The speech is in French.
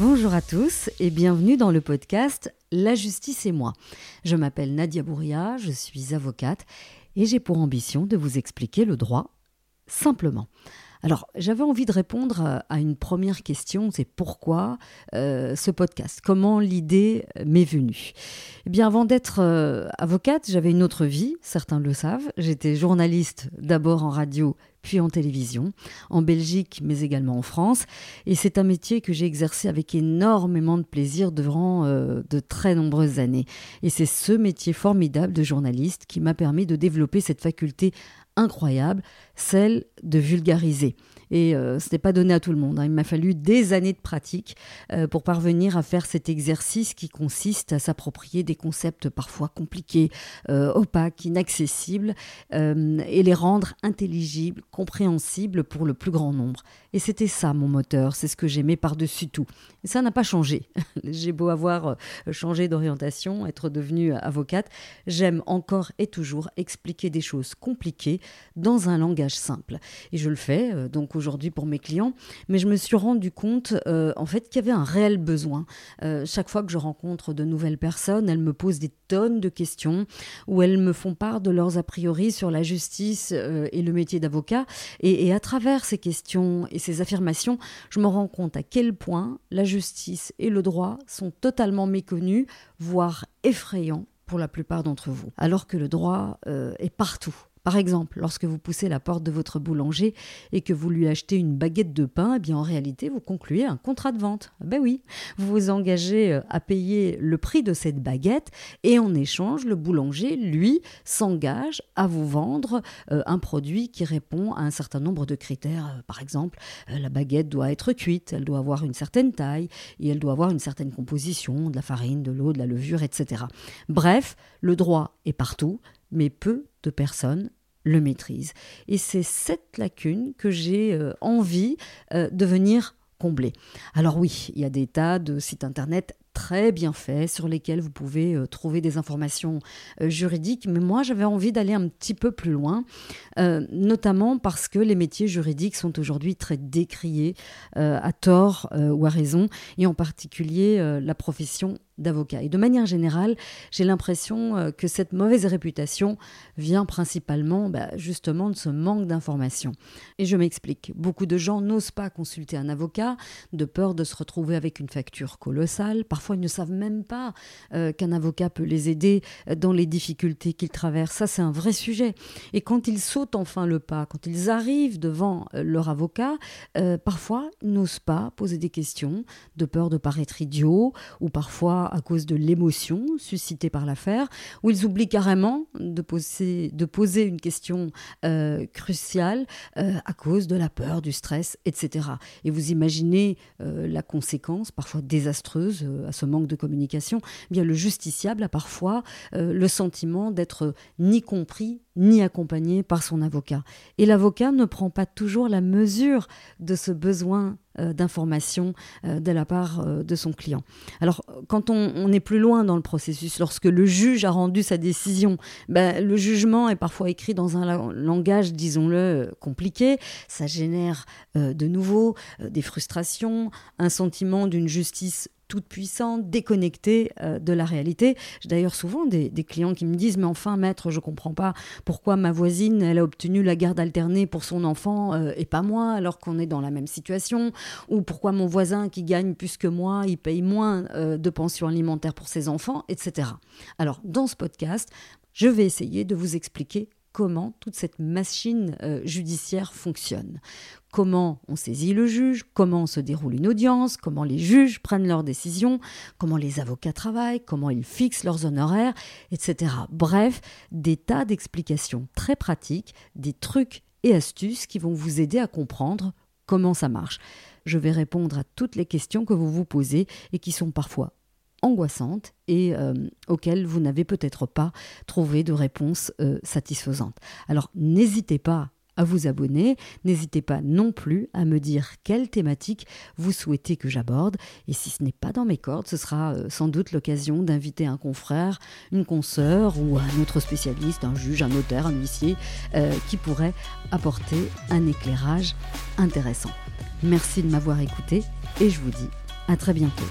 Bonjour à tous et bienvenue dans le podcast La justice et moi. Je m'appelle Nadia Bouria, je suis avocate et j'ai pour ambition de vous expliquer le droit simplement. Alors, j'avais envie de répondre à une première question, c'est pourquoi euh, ce podcast? Comment l'idée m'est venue? Eh bien, avant d'être euh, avocate, j'avais une autre vie, certains le savent. J'étais journaliste d'abord en radio, puis en télévision, en Belgique, mais également en France. Et c'est un métier que j'ai exercé avec énormément de plaisir durant euh, de très nombreuses années. Et c'est ce métier formidable de journaliste qui m'a permis de développer cette faculté incroyable, celle de vulgariser. Et euh, ce n'est pas donné à tout le monde. Hein. Il m'a fallu des années de pratique euh, pour parvenir à faire cet exercice qui consiste à s'approprier des concepts parfois compliqués, euh, opaques, inaccessibles, et les rendre intelligibles, compréhensibles pour le plus grand nombre. Et c'était ça mon moteur, c'est ce que j'aimais par-dessus tout. Et ça n'a pas changé. J'ai beau avoir changé d'orientation, être devenue avocate, j'aime encore et toujours expliquer des choses compliquées dans un langage simple. Et je le fais donc aujourd'hui pour mes clients, mais je me suis rendu compte euh, en fait qu'il y avait un réel besoin. Euh, chaque fois que je rencontre de nouvelles personnes, elles me posent des tonnes de questions ou elles me font part de leurs a priori sur la justice euh, et le métier d'avocat. Et à travers ces questions et ces affirmations, je me rends compte à quel point la justice et le droit sont totalement méconnus, voire effrayants pour la plupart d'entre vous, alors que le droit est partout par exemple, lorsque vous poussez la porte de votre boulanger et que vous lui achetez une baguette de pain, eh bien en réalité, vous concluez un contrat de vente. Ah ben oui, vous vous engagez euh, à payer le prix de cette baguette et en échange, le boulanger, lui, s'engage à vous vendre euh, un produit qui répond à un certain nombre de critères. Euh, par exemple, la baguette doit être cuite, elle doit avoir une certaine taille et elle doit avoir une certaine composition, de la farine, de l'eau, de la levure, etc. Bref, le droit est partout, mais peu de personnes le maîtrisent. Et c'est cette lacune que j'ai euh, envie euh, de venir combler. Alors oui, il y a des tas de sites internet très bien faits sur lesquels vous pouvez euh, trouver des informations juridiques, mais moi j'avais envie d'aller un petit peu plus loin, notamment parce que les métiers juridiques sont aujourd'hui très décriés, à tort ou à raison, et en particulier la profession d'avocat. Et de manière générale, j'ai l'impression euh, que cette mauvaise réputation vient principalement bah, justement de ce manque d'information. Et je m'explique. Beaucoup de gens n'osent pas consulter un avocat de peur de se retrouver avec une facture colossale. Parfois, ils ne savent même pas euh, qu'un avocat peut les aider euh, dans les difficultés qu'ils traversent. Ça, c'est un vrai sujet. Et quand ils sautent enfin le pas, quand ils arrivent devant leur avocat, parfois, ils n'osent pas poser des questions de peur de paraître idiot ou parfois à cause de l'émotion suscitée par l'affaire, où ils oublient carrément de poser, de poser une question euh, cruciale euh, à cause de la peur, du stress, etc. Et vous imaginez euh, la conséquence, parfois désastreuse, à ce manque de communication. Eh bien, le justiciable a parfois le sentiment d'être ni compris ni accompagné par son avocat. Et l'avocat ne prend pas toujours la mesure de ce besoin euh, d'information euh, de la part euh, de son client. Alors, quand on, est plus loin dans le processus, lorsque le juge a rendu sa décision, ben, le jugement est parfois écrit dans un langage, disons-le, compliqué. Ça génère de nouveau des frustrations, un sentiment d'une justice toute puissante, déconnectée euh, de la réalité. J'ai d'ailleurs souvent des, clients qui me disent Mais enfin, maître, je comprends pas pourquoi ma voisine, elle a obtenu la garde alternée pour son enfant euh, et pas moi, alors qu'on est dans la même situation. Ou pourquoi mon voisin qui gagne plus que moi, il paye moins euh, de pension alimentaire pour ses enfants, etc. Alors, dans ce podcast, je vais essayer de vous expliquer comment toute cette machine judiciaire fonctionne comment on saisit le juge, comment se déroule une audience, comment les juges prennent leurs décisions, comment les avocats travaillent, comment ils fixent leurs honoraires, etc. Bref, des tas d'explications très pratiques, des trucs et astuces qui vont vous aider à comprendre comment ça marche. Je vais répondre à toutes les questions que vous vous posez et qui sont parfois angoissantes et euh, auxquelles vous n'avez peut-être pas trouvé de réponse euh, satisfaisante. Alors n'hésitez pas à vous abonner. N'hésitez pas non plus à me dire quelle thématique vous souhaitez que j'aborde. Et si ce n'est pas dans mes cordes, ce sera euh, sans doute l'occasion d'inviter un confrère, une consoeur ou un autre spécialiste, un juge, un notaire, un huissier, qui pourrait apporter un éclairage intéressant. Merci de m'avoir écouté et je vous dis À très bientôt.